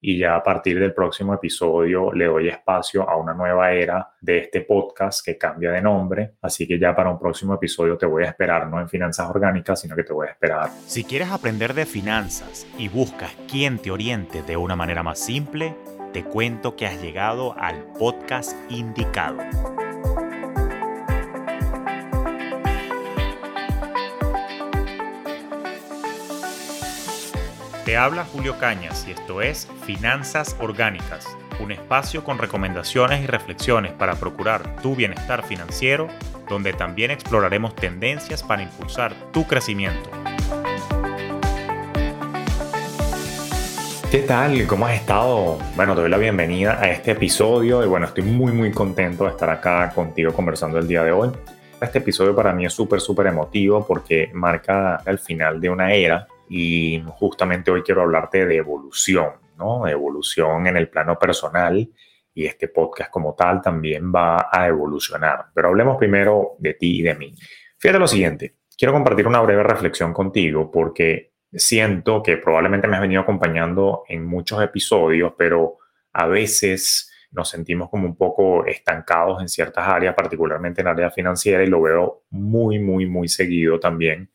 y ya a partir del próximo episodio le doy espacio a una nueva era de este podcast que cambia de nombre. Así que ya para un próximo episodio te voy a esperar, no en finanzas orgánicas, sino que te voy a esperar. Si quieres aprender de finanzas y buscas quien te oriente de una manera más simple, te cuento que has llegado al podcast indicado. Te habla Julio Cañas y esto es Finanzas Orgánicas, un espacio con recomendaciones y reflexiones para procurar tu bienestar financiero, donde también exploraremos tendencias para impulsar tu crecimiento. ¿Qué tal? ¿Cómo has estado? Bueno, te doy la bienvenida a este episodio y bueno, estoy muy muy contento de estar acá contigo conversando el día de hoy. Este episodio para mí es súper súper emotivo porque marca el final de una era y justamente hoy quiero hablarte de evolución, ¿no? evolución en el plano personal y este podcast como tal también va a evolucionar. Pero hablemos primero de ti y de mí. Fíjate lo siguiente, quiero compartir una breve reflexión contigo porque siento que probablemente me has venido acompañando en muchos episodios, pero a veces nos sentimos como un poco estancados en ciertas áreas, particularmente en área financiera, y lo veo muy, muy, muy seguido también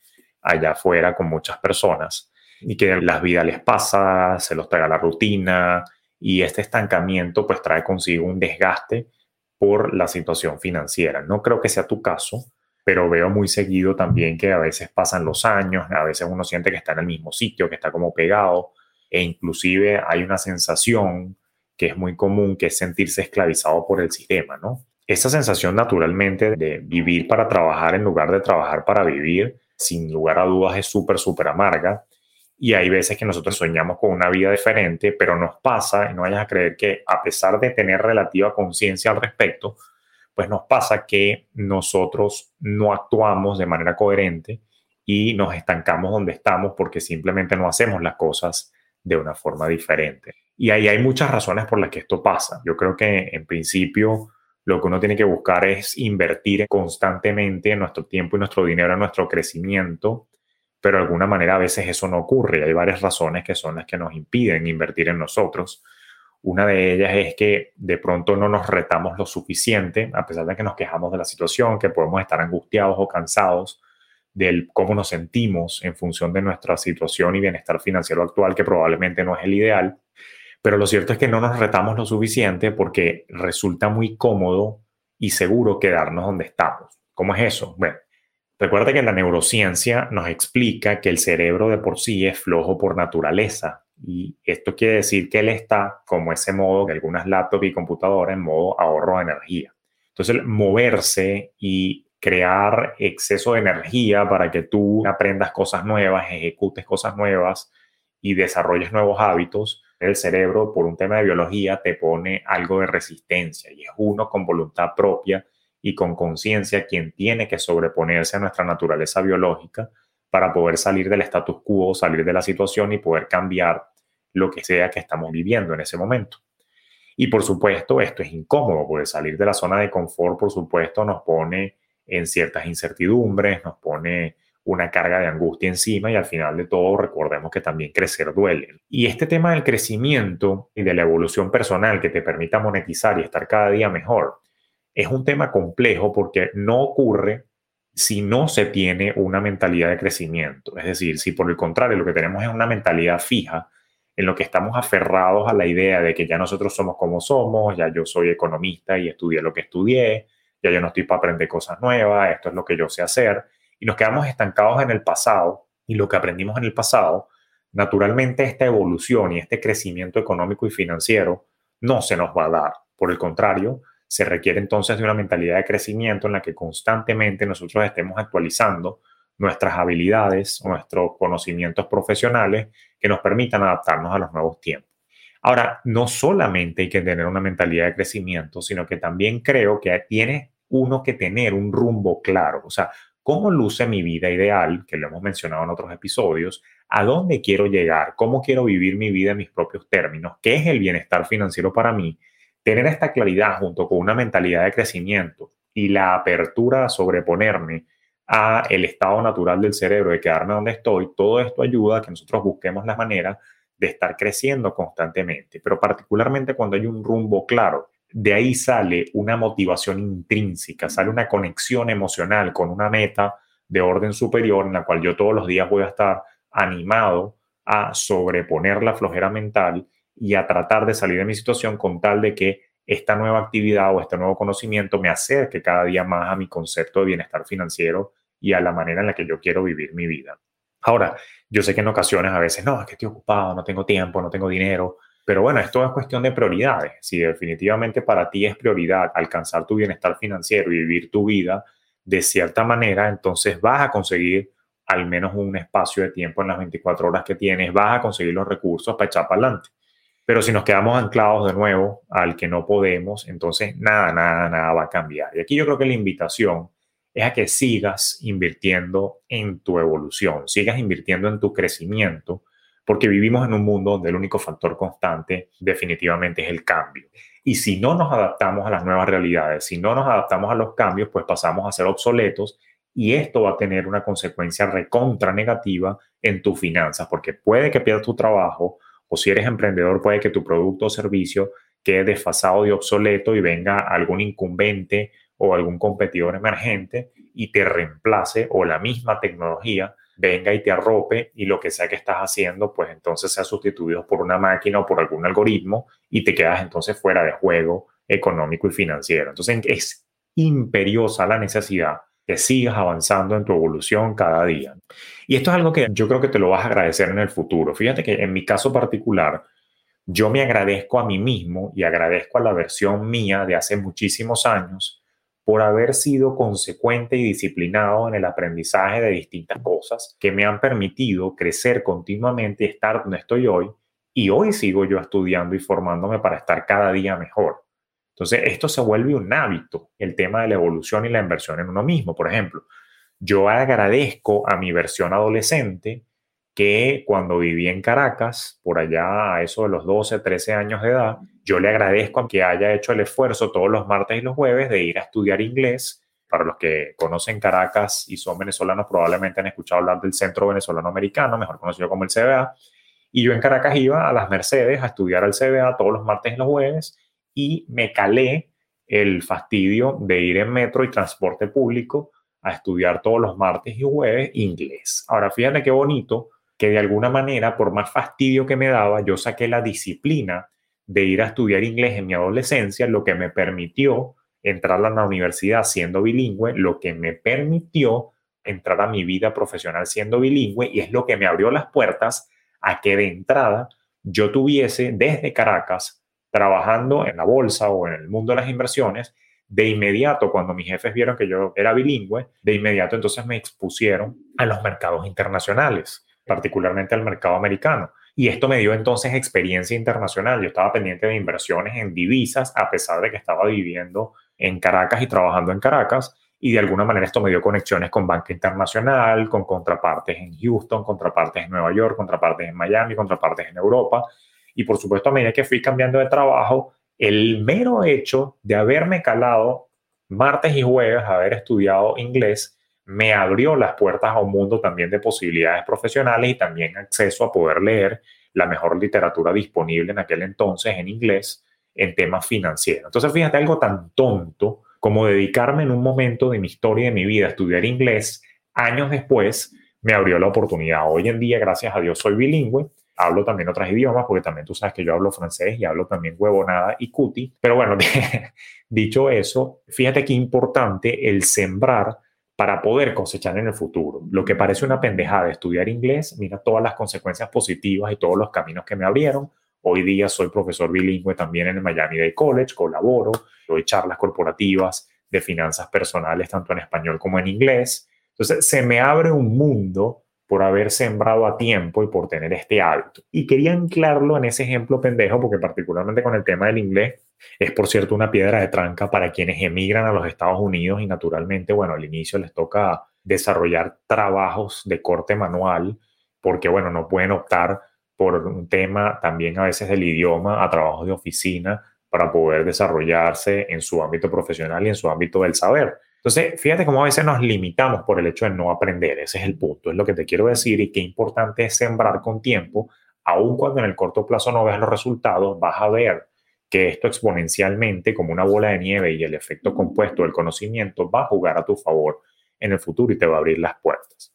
allá afuera con muchas personas y que las vidas les pasa, se los trae la rutina y este estancamiento pues trae consigo un desgaste por la situación financiera. No creo que sea tu caso, pero veo muy seguido también que a veces pasan los años, a veces uno siente que está en el mismo sitio, que está como pegado e inclusive hay una sensación que es muy común, que es sentirse esclavizado por el sistema, ¿no? Esa sensación naturalmente de vivir para trabajar en lugar de trabajar para vivir, sin lugar a dudas es súper, súper amarga. Y hay veces que nosotros soñamos con una vida diferente, pero nos pasa, y no vayas a creer que a pesar de tener relativa conciencia al respecto, pues nos pasa que nosotros no actuamos de manera coherente y nos estancamos donde estamos porque simplemente no hacemos las cosas de una forma diferente. Y ahí hay muchas razones por las que esto pasa. Yo creo que en principio lo que uno tiene que buscar es invertir constantemente nuestro tiempo y nuestro dinero en nuestro crecimiento, pero de alguna manera a veces eso no ocurre. Hay varias razones que son las que nos impiden invertir en nosotros. Una de ellas es que de pronto no nos retamos lo suficiente, a pesar de que nos quejamos de la situación, que podemos estar angustiados o cansados del cómo nos sentimos en función de nuestra situación y bienestar financiero actual, que probablemente no es el ideal pero lo cierto es que no nos retamos lo suficiente porque resulta muy cómodo y seguro quedarnos donde estamos. ¿Cómo es eso? Bueno, recuerda que la neurociencia nos explica que el cerebro de por sí es flojo por naturaleza. Y esto quiere decir que él está, como ese modo que algunas laptops y computadoras, en modo ahorro de energía. Entonces, moverse y crear exceso de energía para que tú aprendas cosas nuevas, ejecutes cosas nuevas y desarrolles nuevos hábitos, el cerebro, por un tema de biología, te pone algo de resistencia y es uno con voluntad propia y con conciencia quien tiene que sobreponerse a nuestra naturaleza biológica para poder salir del status quo, salir de la situación y poder cambiar lo que sea que estamos viviendo en ese momento. Y por supuesto, esto es incómodo, porque salir de la zona de confort, por supuesto, nos pone en ciertas incertidumbres, nos pone una carga de angustia encima y al final de todo recordemos que también crecer duele. Y este tema del crecimiento y de la evolución personal que te permita monetizar y estar cada día mejor es un tema complejo porque no ocurre si no se tiene una mentalidad de crecimiento. Es decir, si por el contrario lo que tenemos es una mentalidad fija, en lo que estamos aferrados a la idea de que ya nosotros somos como somos, ya yo soy economista y estudié lo que estudié, ya yo no estoy para aprender cosas nuevas, esto es lo que yo sé hacer, nos quedamos estancados en el pasado y lo que aprendimos en el pasado, naturalmente esta evolución y este crecimiento económico y financiero no se nos va a dar. Por el contrario, se requiere entonces de una mentalidad de crecimiento en la que constantemente nosotros estemos actualizando nuestras habilidades, nuestros conocimientos profesionales que nos permitan adaptarnos a los nuevos tiempos. Ahora, no solamente hay que tener una mentalidad de crecimiento, sino que también creo que tiene uno que tener un rumbo claro. O sea, cómo luce mi vida ideal, que lo hemos mencionado en otros episodios, a dónde quiero llegar, cómo quiero vivir mi vida en mis propios términos, qué es el bienestar financiero para mí, tener esta claridad junto con una mentalidad de crecimiento y la apertura a sobreponerme a el estado natural del cerebro de quedarme donde estoy, todo esto ayuda a que nosotros busquemos la manera de estar creciendo constantemente, pero particularmente cuando hay un rumbo claro. De ahí sale una motivación intrínseca, sale una conexión emocional con una meta de orden superior en la cual yo todos los días voy a estar animado a sobreponer la flojera mental y a tratar de salir de mi situación con tal de que esta nueva actividad o este nuevo conocimiento me acerque cada día más a mi concepto de bienestar financiero y a la manera en la que yo quiero vivir mi vida. Ahora, yo sé que en ocasiones a veces, no, es que estoy ocupado, no tengo tiempo, no tengo dinero, pero bueno, esto es cuestión de prioridades. Si definitivamente para ti es prioridad alcanzar tu bienestar financiero y vivir tu vida de cierta manera, entonces vas a conseguir al menos un espacio de tiempo en las 24 horas que tienes, vas a conseguir los recursos para echar para adelante. Pero si nos quedamos anclados de nuevo al que no podemos, entonces nada, nada, nada va a cambiar. Y aquí yo creo que la invitación es a que sigas invirtiendo en tu evolución, sigas invirtiendo en tu crecimiento, porque vivimos en un mundo donde el único factor constante definitivamente es el cambio. Y si no nos adaptamos a las nuevas realidades, si no nos adaptamos a los cambios, pues pasamos a ser obsoletos y esto va a tener una consecuencia recontra negativa en tus finanzas, porque puede que pierdas tu trabajo, o si eres emprendedor, puede que tu producto o servicio quede desfasado y obsoleto y venga algún incumbente o algún competidor emergente y te reemplace o la misma tecnología venga y te arrope y lo que sea que estás haciendo, pues entonces sea sustituido por una máquina o por algún algoritmo y te quedas entonces fuera de juego económico y financiero. Entonces es imperiosa la necesidad que sigas avanzando en tu evolución cada día. Y esto es algo que yo creo que te lo vas a agradecer en el futuro. Fíjate que en mi caso particular, yo me agradezco a mí mismo y agradezco a la versión mía de hace muchísimos años por haber sido consecuente y disciplinado en el aprendizaje de distintas cosas que me han permitido crecer continuamente y estar donde estoy hoy. Y hoy sigo yo estudiando y formándome para estar cada día mejor. Entonces, esto se vuelve un hábito, el tema de la evolución y la inversión en uno mismo. Por ejemplo, yo agradezco a mi versión adolescente que cuando viví en Caracas, por allá a eso de los 12, 13 años de edad, yo le agradezco a que haya hecho el esfuerzo todos los martes y los jueves de ir a estudiar inglés. Para los que conocen Caracas y son venezolanos, probablemente han escuchado hablar del Centro Venezolano Americano, mejor conocido como el CBA. Y yo en Caracas iba a las Mercedes a estudiar al CBA todos los martes y los jueves y me calé el fastidio de ir en metro y transporte público a estudiar todos los martes y jueves inglés. Ahora, fíjate qué bonito que de alguna manera, por más fastidio que me daba, yo saqué la disciplina de ir a estudiar inglés en mi adolescencia, lo que me permitió entrar a la universidad siendo bilingüe, lo que me permitió entrar a mi vida profesional siendo bilingüe y es lo que me abrió las puertas a que de entrada yo tuviese desde Caracas trabajando en la bolsa o en el mundo de las inversiones, de inmediato, cuando mis jefes vieron que yo era bilingüe, de inmediato entonces me expusieron a los mercados internacionales, particularmente al mercado americano. Y esto me dio entonces experiencia internacional. Yo estaba pendiente de inversiones en divisas, a pesar de que estaba viviendo en Caracas y trabajando en Caracas. Y de alguna manera esto me dio conexiones con banca internacional, con contrapartes en Houston, contrapartes en Nueva York, contrapartes en Miami, contrapartes en Europa. Y por supuesto, a medida que fui cambiando de trabajo, el mero hecho de haberme calado martes y jueves, haber estudiado inglés, me abrió las puertas a un mundo también de posibilidades profesionales y también acceso a poder leer la mejor literatura disponible en aquel entonces en inglés en temas financieros. Entonces, fíjate algo tan tonto como dedicarme en un momento de mi historia y de mi vida a estudiar inglés, años después me abrió la oportunidad. Hoy en día, gracias a Dios, soy bilingüe hablo también otros idiomas, porque también tú sabes que yo hablo francés y hablo también huevonada y cuti. Pero bueno, dicho eso, fíjate qué importante el sembrar para poder cosechar en el futuro. Lo que parece una pendejada de estudiar inglés, mira todas las consecuencias positivas y todos los caminos que me abrieron. Hoy día soy profesor bilingüe también en el Miami Dade College, colaboro, doy charlas corporativas de finanzas personales tanto en español como en inglés. Entonces, se me abre un mundo por haber sembrado a tiempo y por tener este hábito. Y quería anclarlo en ese ejemplo pendejo, porque particularmente con el tema del inglés, es por cierto una piedra de tranca para quienes emigran a los Estados Unidos y naturalmente, bueno, al inicio les toca desarrollar trabajos de corte manual, porque, bueno, no pueden optar por un tema también a veces del idioma a trabajos de oficina para poder desarrollarse en su ámbito profesional y en su ámbito del saber. Entonces, fíjate cómo a veces nos limitamos por el hecho de no aprender. Ese es el punto, es lo que te quiero decir y qué importante es sembrar con tiempo aun cuando en el corto plazo no veas los resultados, vas a ver esto exponencialmente, como una bola de nieve y el efecto compuesto del conocimiento, va a jugar a tu favor en el futuro y te va a abrir las puertas.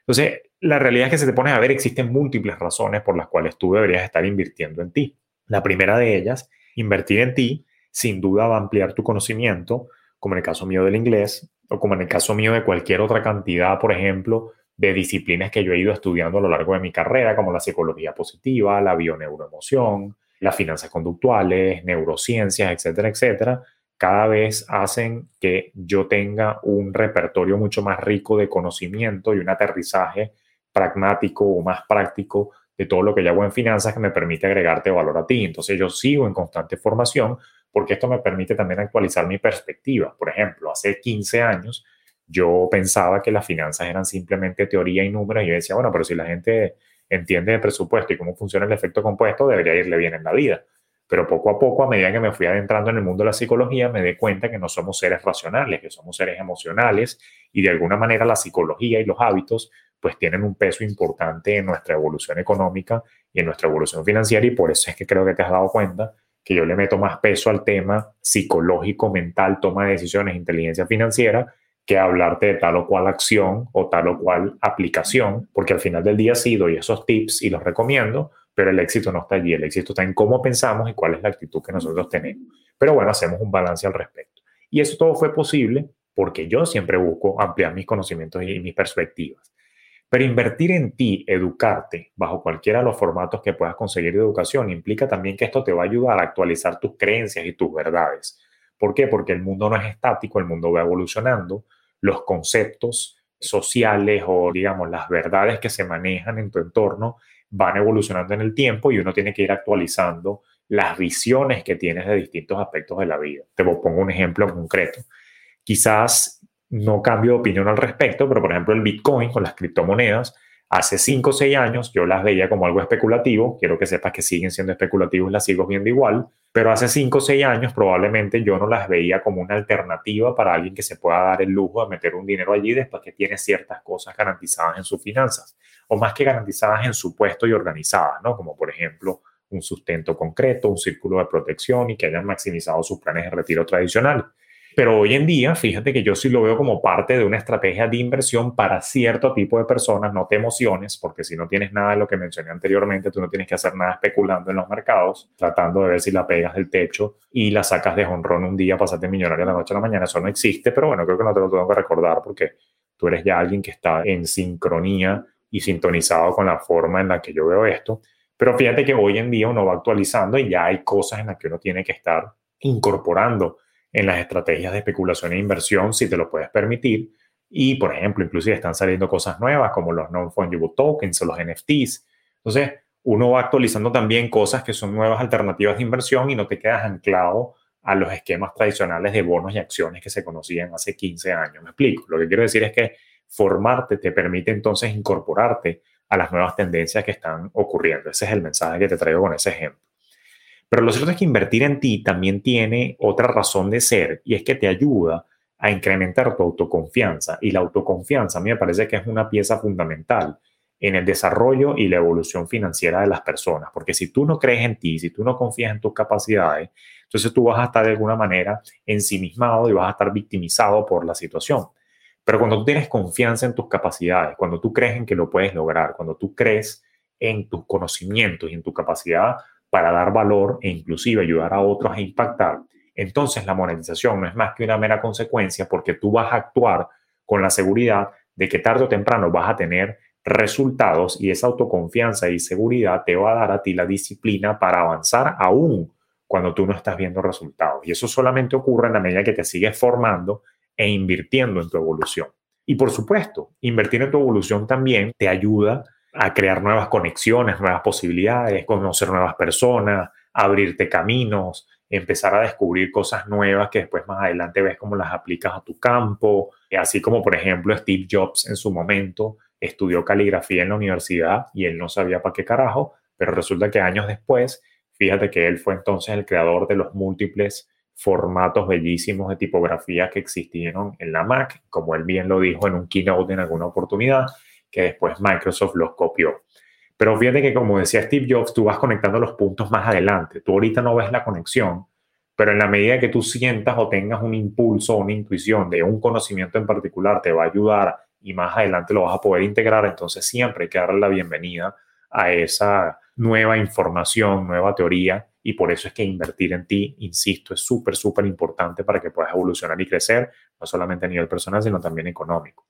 Entonces, la realidad es que se te pone a ver, existen múltiples razones por las cuales tú deberías estar invirtiendo en ti. La primera de ellas, invertir en ti, sin duda va a ampliar tu conocimiento, como en el caso mío del inglés, o como en el caso mío de cualquier otra cantidad, por ejemplo, de disciplinas que yo he ido estudiando a lo largo de mi carrera, como la psicología positiva, la bioneuroemoción, las finanzas conductuales, neurociencias, etcétera, etcétera, cada vez hacen que yo tenga un repertorio mucho más rico de conocimiento y un aterrizaje pragmático o más práctico de todo lo que yo hago en finanzas que me permite agregarte valor a ti. Entonces yo sigo en constante formación porque esto me permite también actualizar mi perspectiva. Por ejemplo, hace 15 años yo pensaba que las finanzas eran simplemente teoría y números y yo decía, bueno, pero si la gente entiende de presupuesto y cómo funciona el efecto compuesto, debería irle bien en la vida. Pero poco a poco, a medida que me fui adentrando en el mundo de la psicología, me di cuenta que no somos seres racionales, que somos seres emocionales y de alguna manera la psicología y los hábitos pues tienen un peso importante en nuestra evolución económica y en nuestra evolución financiera y por eso es que creo que te has dado cuenta que yo le meto más peso al tema psicológico, mental, toma de decisiones, inteligencia financiera, que hablarte de tal o cual acción o tal o cual aplicación, porque al final del día sí doy esos tips y los recomiendo, pero el éxito no está allí, el éxito está en cómo pensamos y cuál es la actitud que nosotros tenemos. Pero bueno, hacemos un balance al respecto. Y eso todo fue posible porque yo siempre busco ampliar mis conocimientos y mis perspectivas. Pero invertir en ti, educarte, bajo cualquiera de los formatos que puedas conseguir de educación, implica también que esto te va a ayudar a actualizar tus creencias y tus verdades. ¿Por qué? Porque el mundo no es estático, el mundo va evolucionando, los conceptos sociales o digamos las verdades que se manejan en tu entorno van evolucionando en el tiempo y uno tiene que ir actualizando las visiones que tienes de distintos aspectos de la vida. Te pongo un ejemplo concreto. Quizás no cambio de opinión al respecto, pero por ejemplo el Bitcoin con las criptomonedas Hace 5 o 6 años yo las veía como algo especulativo, quiero que sepas que siguen siendo especulativos, las sigo viendo igual, pero hace 5 o 6 años probablemente yo no las veía como una alternativa para alguien que se pueda dar el lujo de meter un dinero allí después que tiene ciertas cosas garantizadas en sus finanzas, o más que garantizadas en su puesto y organizadas, ¿no? Como por ejemplo un sustento concreto, un círculo de protección y que hayan maximizado sus planes de retiro tradicional. Pero hoy en día, fíjate que yo sí lo veo como parte de una estrategia de inversión para cierto tipo de personas. No te emociones, porque si no tienes nada de lo que mencioné anteriormente, tú no tienes que hacer nada especulando en los mercados, tratando de ver si la pegas del techo y la sacas de honrón un día, pasarte millonario de la noche a la mañana. Eso no existe, pero bueno, creo que no te lo tengo que recordar porque tú eres ya alguien que está en sincronía y sintonizado con la forma en la que yo veo esto. Pero fíjate que hoy en día uno va actualizando y ya hay cosas en las que uno tiene que estar incorporando en las estrategias de especulación e inversión si te lo puedes permitir. Y, por ejemplo, inclusive están saliendo cosas nuevas como los non-fungible tokens o los NFTs. Entonces, uno va actualizando también cosas que son nuevas alternativas de inversión y no te quedas anclado a los esquemas tradicionales de bonos y acciones que se conocían hace 15 años. Me explico. Lo que quiero decir es que formarte te permite entonces incorporarte a las nuevas tendencias que están ocurriendo. Ese es el mensaje que te traigo con ese ejemplo. Pero lo cierto es que invertir en ti también tiene otra razón de ser y es que te ayuda a incrementar tu autoconfianza. Y la autoconfianza a mí me parece que es una pieza fundamental en el desarrollo y la evolución financiera de las personas. Porque si tú no crees en ti, si tú no confías en tus capacidades, entonces tú vas a estar de alguna manera ensimismado y vas a estar victimizado por la situación. Pero cuando tú tienes confianza en tus capacidades, cuando tú crees en que lo puedes lograr, cuando tú crees en tus conocimientos y en tu capacidad para dar valor e inclusive ayudar a otros a impactar, entonces la monetización no es más que una mera consecuencia porque tú vas a actuar con la seguridad de que tarde o temprano vas a tener resultados y esa autoconfianza y seguridad te va a dar a ti la disciplina para avanzar aún cuando tú no estás viendo resultados. Y eso solamente ocurre en la medida que te sigues formando e invirtiendo en tu evolución. Y por supuesto, invertir en tu evolución también te ayuda a crear nuevas conexiones, nuevas posibilidades, conocer nuevas personas, abrirte caminos, empezar a descubrir cosas nuevas que después más adelante ves cómo las aplicas a tu campo, así como por ejemplo Steve Jobs en su momento estudió caligrafía en la universidad y él no sabía para qué carajo, pero resulta que años después, fíjate que él fue entonces el creador de los múltiples formatos bellísimos de tipografía que existieron en la Mac, como él bien lo dijo en un keynote en alguna oportunidad, que después Microsoft los copió. Pero fíjate que como decía Steve Jobs, tú vas conectando los puntos más adelante. Tú ahorita no ves la conexión, pero en la medida que tú sientas o tengas un impulso una intuición de un conocimiento en particular, te va a ayudar y más adelante lo vas a poder integrar, entonces siempre hay que darle la bienvenida a esa nueva información, nueva teoría, y por eso es que invertir en ti, insisto, es súper, súper importante para que puedas evolucionar y crecer, no solamente a nivel personal, sino también económico.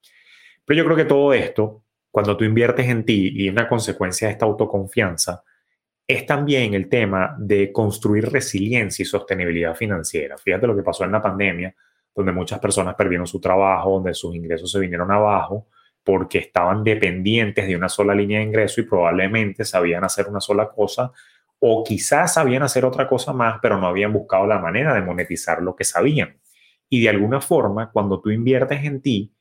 Pero yo creo que todo esto, cuando tú inviertes en ti y una consecuencia de esta autoconfianza, es también el tema de construir resiliencia y sostenibilidad financiera. Fíjate lo que pasó en la pandemia, donde muchas personas perdieron su trabajo, donde sus ingresos se vinieron abajo, porque estaban dependientes de una sola línea de ingreso y probablemente sabían hacer una sola cosa o quizás sabían hacer otra cosa más, pero no habían buscado la manera de monetizar lo que sabían. Y de alguna forma, cuando tú inviertes en ti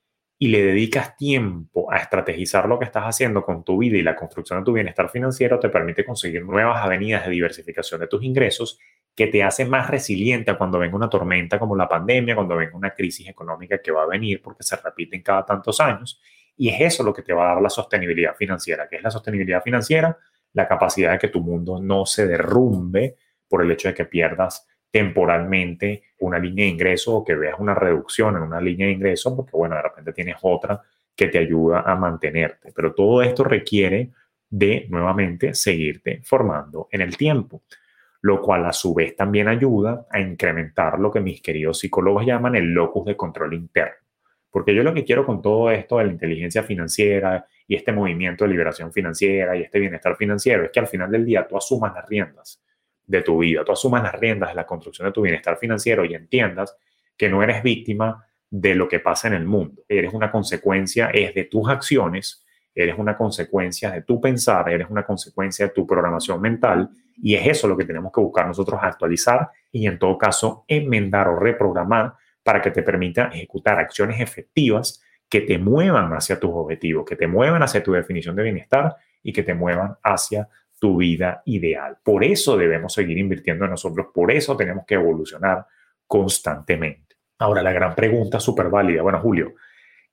y le dedicas tiempo a estrategizar lo que estás haciendo con tu vida y la construcción de tu bienestar financiero, te permite conseguir nuevas avenidas de diversificación de tus ingresos que te hace más resiliente cuando venga una tormenta como la pandemia, cuando venga una crisis económica que va a venir porque se repiten cada tantos años y es eso lo que te va a dar la sostenibilidad financiera. que es la sostenibilidad financiera? La capacidad de que tu mundo no se derrumbe por el hecho de que pierdas temporalmente una línea de ingreso o que veas una reducción en una línea de ingreso, porque bueno, de repente tienes otra que te ayuda a mantenerte. Pero todo esto requiere de nuevamente seguirte formando en el tiempo, lo cual a su vez también ayuda a incrementar lo que mis queridos psicólogos llaman el locus de control interno. Porque yo lo que quiero con todo esto de la inteligencia financiera y este movimiento de liberación financiera y este bienestar financiero es que al final del día tú asumas las riendas de tu vida, tú asumas las riendas de la construcción de tu bienestar financiero y entiendas que no eres víctima de lo que pasa en el mundo. Eres una consecuencia, es de tus acciones, eres una consecuencia de tu pensar, eres una consecuencia de tu programación mental y es eso lo que tenemos que buscar nosotros actualizar y en todo caso enmendar o reprogramar para que te permita ejecutar acciones efectivas que te muevan hacia tus objetivos, que te muevan hacia tu definición de bienestar y que te muevan hacia tu vida ideal. Por eso debemos seguir invirtiendo en nosotros, por eso tenemos que evolucionar constantemente. Ahora, la gran pregunta súper válida, bueno, Julio,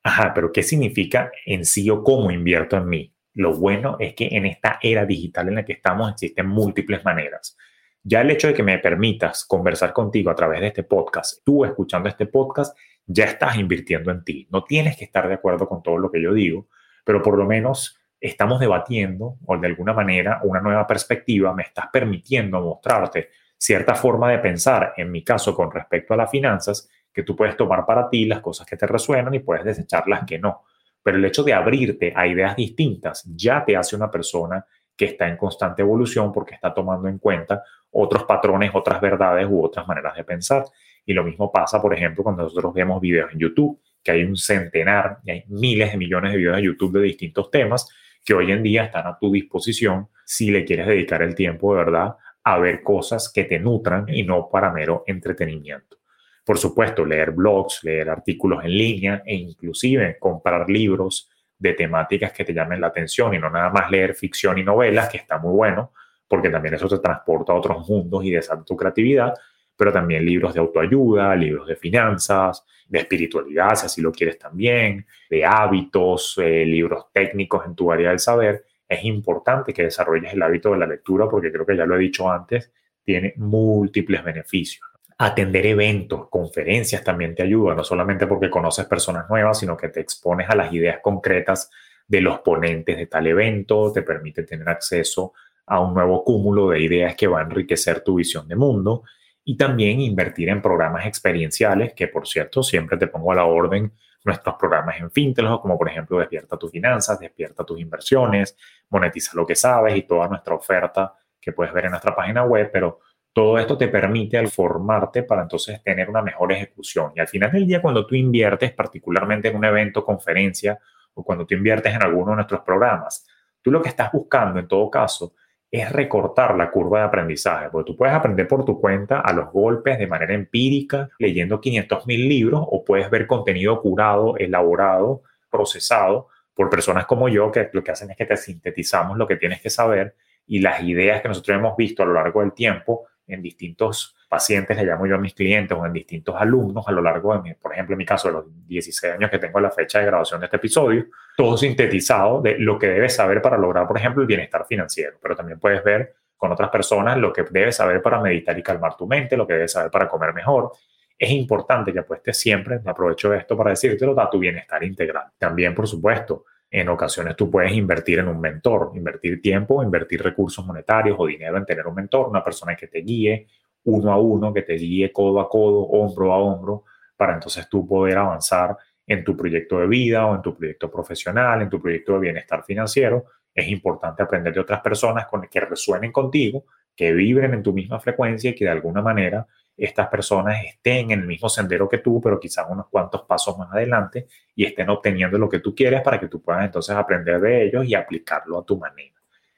ajá, pero ¿qué significa en sí o cómo invierto en mí? Lo bueno es que en esta era digital en la que estamos existen múltiples maneras. Ya el hecho de que me permitas conversar contigo a través de este podcast, tú escuchando este podcast, ya estás invirtiendo en ti. No tienes que estar de acuerdo con todo lo que yo digo, pero por lo menos estamos debatiendo o de alguna manera una nueva perspectiva me estás permitiendo mostrarte cierta forma de pensar, en mi caso con respecto a las finanzas, que tú puedes tomar para ti las cosas que te resuenan y puedes desechar las que no. Pero el hecho de abrirte a ideas distintas ya te hace una persona que está en constante evolución porque está tomando en cuenta otros patrones, otras verdades u otras maneras de pensar. Y lo mismo pasa, por ejemplo, cuando nosotros vemos videos en YouTube, que hay un centenar y hay miles de millones de videos de YouTube de distintos temas que hoy en día están a tu disposición si le quieres dedicar el tiempo de verdad a ver cosas que te nutran y no para mero entretenimiento. Por supuesto, leer blogs, leer artículos en línea e inclusive comprar libros de temáticas que te llamen la atención y no nada más leer ficción y novelas, que está muy bueno, porque también eso te transporta a otros mundos y desata tu creatividad, pero también libros de autoayuda, libros de finanzas, de espiritualidad, si así lo quieres también, de hábitos, eh, libros técnicos en tu área del saber. Es importante que desarrolles el hábito de la lectura porque creo que ya lo he dicho antes, tiene múltiples beneficios. Atender eventos, conferencias también te ayuda, no solamente porque conoces personas nuevas, sino que te expones a las ideas concretas de los ponentes de tal evento, te permite tener acceso a un nuevo cúmulo de ideas que va a enriquecer tu visión de mundo y también invertir en programas experienciales, que por cierto siempre te pongo a la orden nuestros programas en Fintelog, como por ejemplo Despierta tus finanzas, Despierta tus inversiones, Monetiza lo que sabes y toda nuestra oferta que puedes ver en nuestra página web, pero todo esto te permite al formarte para entonces tener una mejor ejecución. Y al final del día, cuando tú inviertes, particularmente en un evento, conferencia, o cuando tú inviertes en alguno de nuestros programas, tú lo que estás buscando en todo caso es recortar la curva de aprendizaje, porque tú puedes aprender por tu cuenta a los golpes de manera empírica, leyendo 500 mil libros, o puedes ver contenido curado, elaborado, procesado por personas como yo, que lo que hacen es que te sintetizamos lo que tienes que saber y las ideas que nosotros hemos visto a lo largo del tiempo en distintos pacientes, le llamo yo a mis clientes o en distintos alumnos a lo largo de, mi, por ejemplo, en mi caso, de los 16 años que tengo la fecha de grabación de este episodio, todo sintetizado de lo que debes saber para lograr, por ejemplo, el bienestar financiero, pero también puedes ver con otras personas lo que debes saber para meditar y calmar tu mente, lo que debes saber para comer mejor. Es importante que apuestes siempre, aprovecho esto para decírtelo, a tu bienestar integral. También, por supuesto, en ocasiones tú puedes invertir en un mentor, invertir tiempo, invertir recursos monetarios o dinero en tener un mentor, una persona que te guíe uno a uno, que te guíe codo a codo, hombro a hombro, para entonces tú poder avanzar en tu proyecto de vida o en tu proyecto profesional, en tu proyecto de bienestar financiero. Es importante aprender de otras personas con, que resuenen contigo, que vibren en tu misma frecuencia y que de alguna manera estas personas estén en el mismo sendero que tú, pero quizás unos cuantos pasos más adelante y estén obteniendo lo que tú quieres para que tú puedas entonces aprender de ellos y aplicarlo a tu manera.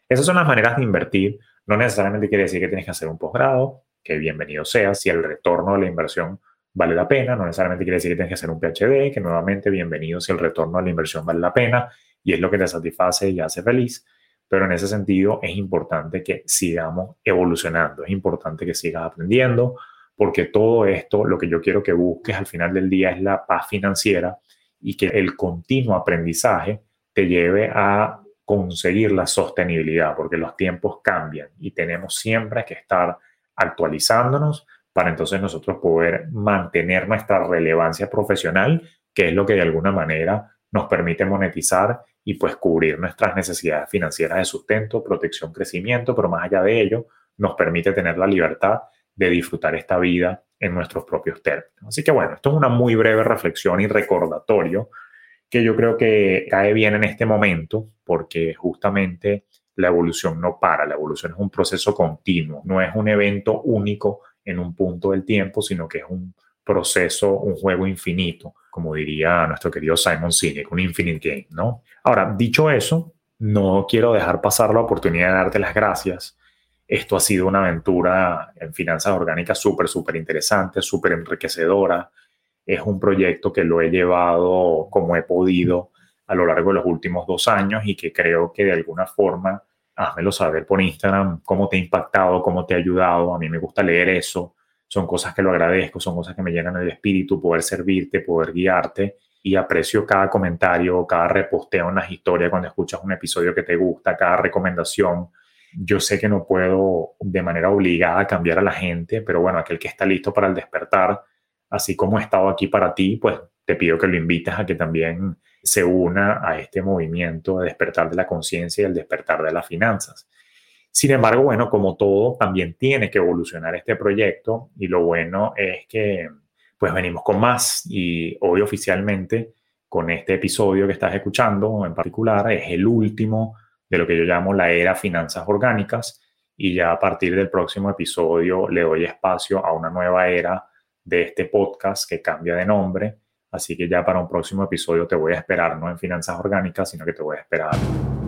Esas son las maneras de invertir. No necesariamente quiere decir que tienes que hacer un posgrado, que bienvenido sea, si el retorno de la inversión vale la pena, no necesariamente quiere decir que tienes que hacer un PhD, que nuevamente bienvenido si el retorno de la inversión vale la pena y es lo que te satisface y hace feliz. Pero en ese sentido es importante que sigamos evolucionando, es importante que sigas aprendiendo, porque todo esto, lo que yo quiero que busques al final del día es la paz financiera y que el continuo aprendizaje te lleve a conseguir la sostenibilidad, porque los tiempos cambian y tenemos siempre que estar actualizándonos para entonces nosotros poder mantener nuestra relevancia profesional, que es lo que de alguna manera nos permite monetizar y pues cubrir nuestras necesidades financieras de sustento, protección, crecimiento, pero más allá de ello, nos permite tener la libertad de disfrutar esta vida en nuestros propios términos. Así que bueno, esto es una muy breve reflexión y recordatorio que yo creo que cae bien en este momento porque justamente la evolución no para, la evolución es un proceso continuo, no es un evento único en un punto del tiempo, sino que es un proceso, un juego infinito, como diría nuestro querido Simon Sinek, un infinite game, ¿no? Ahora, dicho eso, no quiero dejar pasar la oportunidad de darte las gracias esto ha sido una aventura en finanzas orgánicas súper, súper interesante, súper enriquecedora. Es un proyecto que lo he llevado como he podido a lo largo de los últimos dos años y que creo que de alguna forma, házmelo saber por Instagram, cómo te ha impactado, cómo te ha ayudado. A mí me gusta leer eso. Son cosas que lo agradezco, son cosas que me llenan el espíritu, poder servirte, poder guiarte y aprecio cada comentario, cada reposteo en las historias cuando escuchas un episodio que te gusta, cada recomendación yo sé que no puedo de manera obligada cambiar a la gente, pero bueno, aquel que está listo para el despertar, así como he estado aquí para ti, pues te pido que lo invites a que también se una a este movimiento de despertar de la conciencia y el despertar de las finanzas. Sin embargo, bueno, como todo, también tiene que evolucionar este proyecto y lo bueno es que pues venimos con más y hoy oficialmente con este episodio que estás escuchando en particular es el último de lo que yo llamo la era finanzas orgánicas y ya a partir del próximo episodio le doy espacio a una nueva era de este podcast que cambia de nombre. Así que ya para un próximo episodio te voy a esperar, no en finanzas orgánicas, sino que te voy a esperar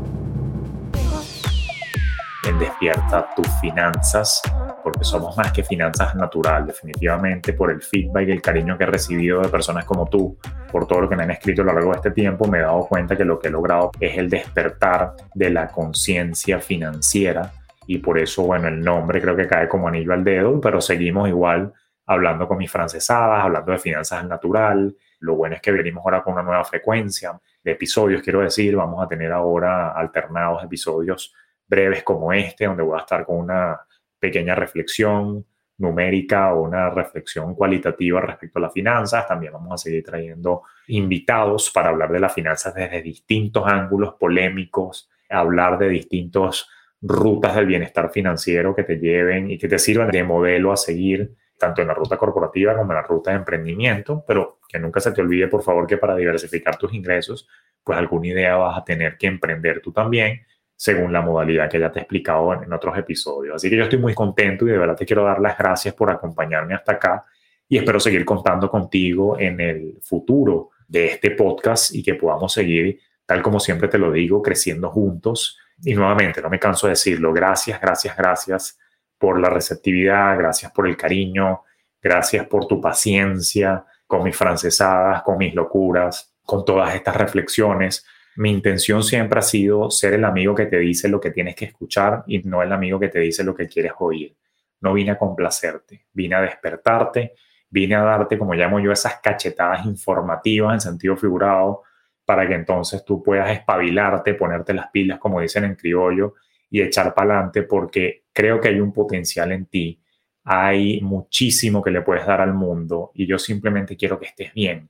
en Despierta tus finanzas, porque somos más que finanzas natural, definitivamente por el feedback y el cariño que he recibido de personas como tú, por todo lo que me han escrito a lo largo de este tiempo, me he dado cuenta que lo que he logrado es el despertar de la conciencia financiera y por eso, bueno, el nombre creo que cae como anillo al dedo, pero seguimos igual hablando con mis francesadas, hablando de finanzas natural. Lo bueno es que venimos ahora con una nueva frecuencia de episodios, quiero decir, vamos a tener ahora alternados episodios breves como este, donde voy a estar con una pequeña reflexión numérica o una reflexión cualitativa respecto a las finanzas. También vamos a seguir trayendo invitados para hablar de las finanzas desde distintos ángulos polémicos, hablar de distintas rutas del bienestar financiero que te lleven y que te sirvan de modelo a seguir tanto en la ruta corporativa como en la ruta de emprendimiento, pero que nunca se te olvide, por favor, que para diversificar tus ingresos, pues alguna idea vas a tener que emprender tú también según la modalidad que ya te he explicado en, otros episodios. Así que yo estoy muy contento y de verdad te quiero dar las gracias por acompañarme hasta acá y espero seguir contando contigo en el futuro de este podcast y que podamos seguir, tal como siempre te lo digo, creciendo juntos. Y nuevamente, no me canso de decirlo, gracias, gracias, gracias por la receptividad, gracias por el cariño, gracias por tu paciencia con mis francesadas, con mis locuras, con todas estas reflexiones mi intención siempre ha sido ser el amigo que te dice lo que tienes que escuchar y no el amigo que te dice lo que quieres oír. no vine a complacerte, vine a despertarte, vine a darte, como llamo yo, esas cachetadas informativas en sentido figurado, para que entonces tú puedas espabilarte, ponerte las pilas, como dicen en criollo, y echar para adelante, porque creo que hay un potencial en ti, hay muchísimo que le puedes dar al mundo, y yo simplemente quiero que estés bien,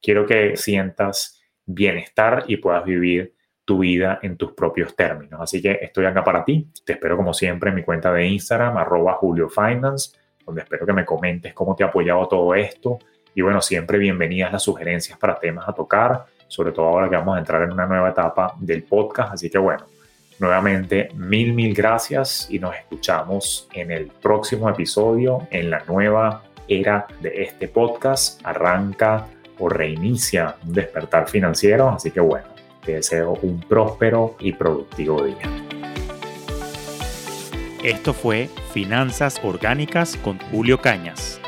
quiero que sientas bienestar y puedas vivir tu vida en tus propios términos. Así que estoy acá para ti. Te espero como siempre en mi cuenta de Instagram, arroba Julio Finance, donde espero que me comentes cómo te ha apoyado todo esto. Y bueno, siempre bienvenidas las sugerencias para temas a tocar, sobre todo ahora que vamos a entrar en una nueva etapa del podcast. Así que bueno, nuevamente mil, mil gracias y nos escuchamos en el próximo episodio, en la nueva era de este podcast. Arranca o reinicia un despertar financiero. Así que bueno, te deseo un próspero y productivo día. Esto fue Finanzas Orgánicas con Julio Cañas.